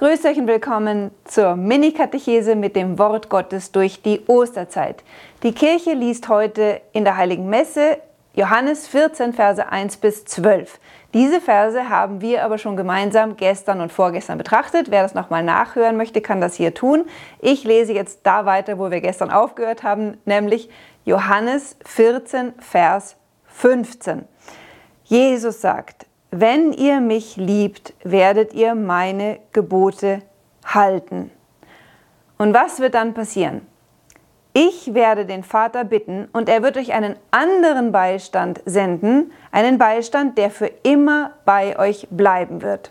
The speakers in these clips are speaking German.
Grüß euch und willkommen zur Mini-Katechese mit dem Wort Gottes durch die Osterzeit. Die Kirche liest heute in der Heiligen Messe Johannes 14, Verse 1 bis 12. Diese Verse haben wir aber schon gemeinsam gestern und vorgestern betrachtet. Wer das nochmal nachhören möchte, kann das hier tun. Ich lese jetzt da weiter, wo wir gestern aufgehört haben, nämlich Johannes 14, Vers 15. Jesus sagt, wenn ihr mich liebt, werdet ihr meine Gebote halten. Und was wird dann passieren? Ich werde den Vater bitten und er wird euch einen anderen Beistand senden, einen Beistand, der für immer bei euch bleiben wird.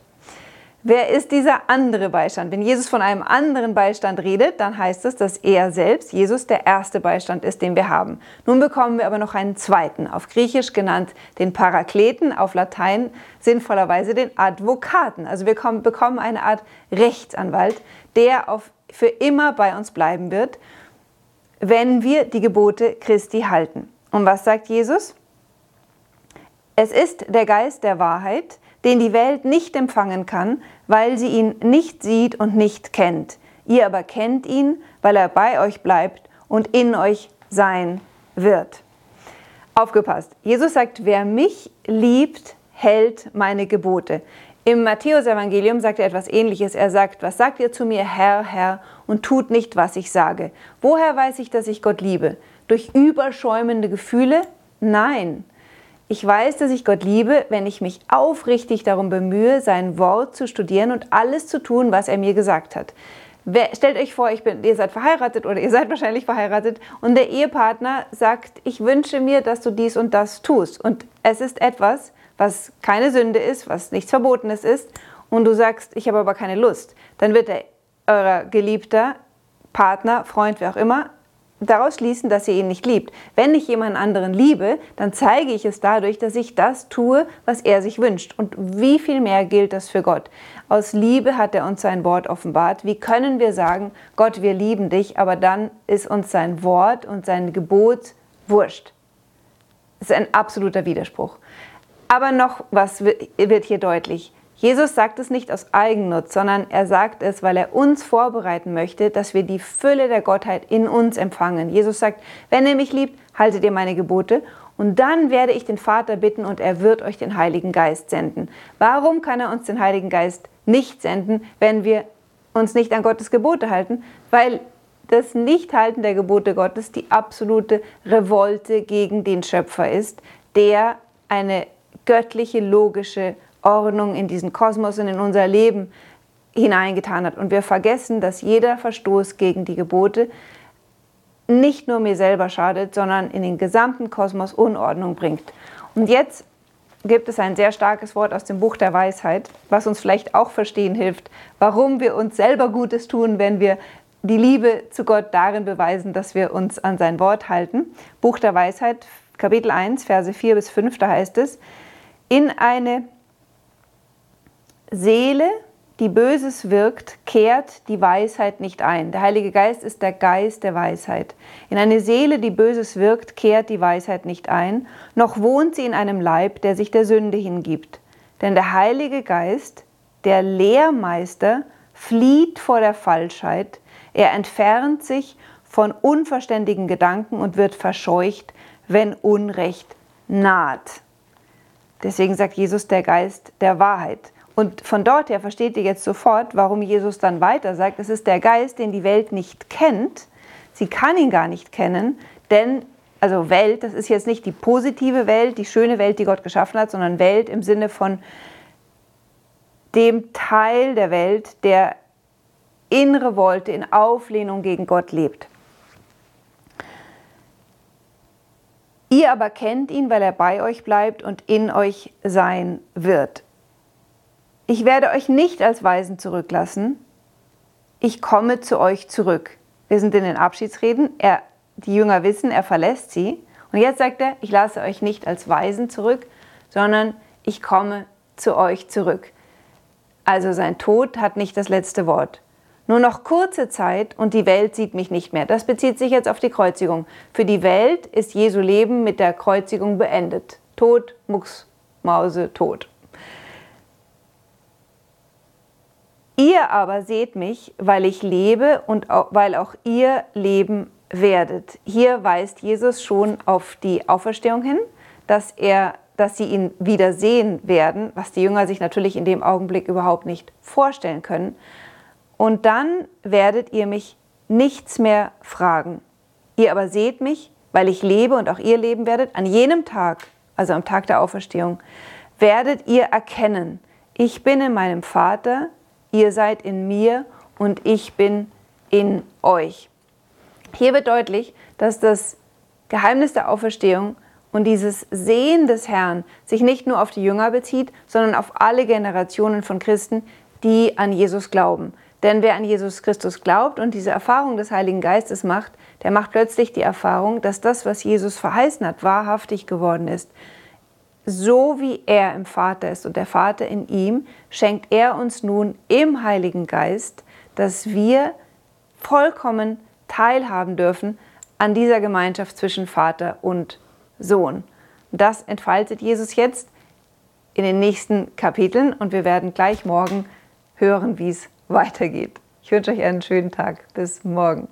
Wer ist dieser andere Beistand? Wenn Jesus von einem anderen Beistand redet, dann heißt es, dass er selbst, Jesus, der erste Beistand ist, den wir haben. Nun bekommen wir aber noch einen zweiten, auf Griechisch genannt den Parakleten, auf Latein sinnvollerweise den Advokaten. Also wir bekommen eine Art Rechtsanwalt, der auf, für immer bei uns bleiben wird, wenn wir die Gebote Christi halten. Und was sagt Jesus? Es ist der Geist der Wahrheit, den die Welt nicht empfangen kann, weil sie ihn nicht sieht und nicht kennt. Ihr aber kennt ihn, weil er bei euch bleibt und in euch sein wird. Aufgepasst. Jesus sagt, wer mich liebt, hält meine Gebote. Im Matthäusevangelium sagt er etwas ähnliches. Er sagt, was sagt ihr zu mir, Herr, Herr, und tut nicht, was ich sage? Woher weiß ich, dass ich Gott liebe? Durch überschäumende Gefühle? Nein. Ich weiß, dass ich Gott liebe, wenn ich mich aufrichtig darum bemühe, sein Wort zu studieren und alles zu tun, was er mir gesagt hat. Stellt euch vor, bin, ihr seid verheiratet oder ihr seid wahrscheinlich verheiratet und der Ehepartner sagt, ich wünsche mir, dass du dies und das tust. Und es ist etwas, was keine Sünde ist, was nichts Verbotenes ist und du sagst, ich habe aber keine Lust. Dann wird der, euer geliebter Partner, Freund, wer auch immer, daraus schließen, dass ihr ihn nicht liebt. Wenn ich jemanden anderen liebe, dann zeige ich es dadurch, dass ich das tue, was er sich wünscht. Und wie viel mehr gilt das für Gott? Aus Liebe hat er uns sein Wort offenbart. Wie können wir sagen, Gott, wir lieben dich, aber dann ist uns sein Wort und sein Gebot wurscht? Das ist ein absoluter Widerspruch. Aber noch was wird hier deutlich. Jesus sagt es nicht aus Eigennutz, sondern er sagt es, weil er uns vorbereiten möchte, dass wir die Fülle der Gottheit in uns empfangen. Jesus sagt, wenn ihr mich liebt, haltet ihr meine Gebote und dann werde ich den Vater bitten und er wird euch den Heiligen Geist senden. Warum kann er uns den Heiligen Geist nicht senden, wenn wir uns nicht an Gottes Gebote halten? Weil das Nichthalten der Gebote Gottes die absolute Revolte gegen den Schöpfer ist, der eine göttliche, logische Ordnung in diesen Kosmos und in unser Leben hineingetan hat. Und wir vergessen, dass jeder Verstoß gegen die Gebote nicht nur mir selber schadet, sondern in den gesamten Kosmos Unordnung bringt. Und jetzt gibt es ein sehr starkes Wort aus dem Buch der Weisheit, was uns vielleicht auch verstehen hilft, warum wir uns selber Gutes tun, wenn wir die Liebe zu Gott darin beweisen, dass wir uns an sein Wort halten. Buch der Weisheit, Kapitel 1, Verse 4 bis 5, da heißt es, in eine Seele, die Böses wirkt, kehrt die Weisheit nicht ein. Der Heilige Geist ist der Geist der Weisheit. In eine Seele, die Böses wirkt, kehrt die Weisheit nicht ein, noch wohnt sie in einem Leib, der sich der Sünde hingibt. Denn der Heilige Geist, der Lehrmeister, flieht vor der Falschheit, er entfernt sich von unverständigen Gedanken und wird verscheucht, wenn Unrecht naht. Deswegen sagt Jesus der Geist der Wahrheit. Und von dort her versteht ihr jetzt sofort, warum Jesus dann weiter sagt, es ist der Geist, den die Welt nicht kennt. Sie kann ihn gar nicht kennen, denn, also Welt, das ist jetzt nicht die positive Welt, die schöne Welt, die Gott geschaffen hat, sondern Welt im Sinne von dem Teil der Welt, der in Revolte, in Auflehnung gegen Gott lebt. Ihr aber kennt ihn, weil er bei euch bleibt und in euch sein wird. Ich werde euch nicht als Weisen zurücklassen. Ich komme zu euch zurück. Wir sind in den Abschiedsreden. Er, die Jünger wissen, er verlässt sie. Und jetzt sagt er, ich lasse euch nicht als Weisen zurück, sondern ich komme zu euch zurück. Also sein Tod hat nicht das letzte Wort. Nur noch kurze Zeit und die Welt sieht mich nicht mehr. Das bezieht sich jetzt auf die Kreuzigung. Für die Welt ist Jesu Leben mit der Kreuzigung beendet. Tod, Mucks, Mause, Tod. Ihr aber seht mich, weil ich lebe und weil auch ihr leben werdet. Hier weist Jesus schon auf die Auferstehung hin, dass er dass sie ihn wieder sehen werden, was die Jünger sich natürlich in dem Augenblick überhaupt nicht vorstellen können. Und dann werdet ihr mich nichts mehr fragen. Ihr aber seht mich, weil ich lebe und auch ihr leben werdet, an jenem Tag, also am Tag der Auferstehung, werdet ihr erkennen, ich bin in meinem Vater, ihr seid in mir und ich bin in euch. Hier wird deutlich, dass das Geheimnis der Auferstehung und dieses Sehen des Herrn sich nicht nur auf die Jünger bezieht, sondern auf alle Generationen von Christen, die an Jesus glauben. Denn wer an Jesus Christus glaubt und diese Erfahrung des Heiligen Geistes macht, der macht plötzlich die Erfahrung, dass das, was Jesus verheißen hat, wahrhaftig geworden ist. So wie er im Vater ist und der Vater in ihm, schenkt er uns nun im Heiligen Geist, dass wir vollkommen teilhaben dürfen an dieser Gemeinschaft zwischen Vater und Sohn. Das entfaltet Jesus jetzt in den nächsten Kapiteln und wir werden gleich morgen hören, wie es weitergeht. Ich wünsche euch einen schönen Tag. Bis morgen.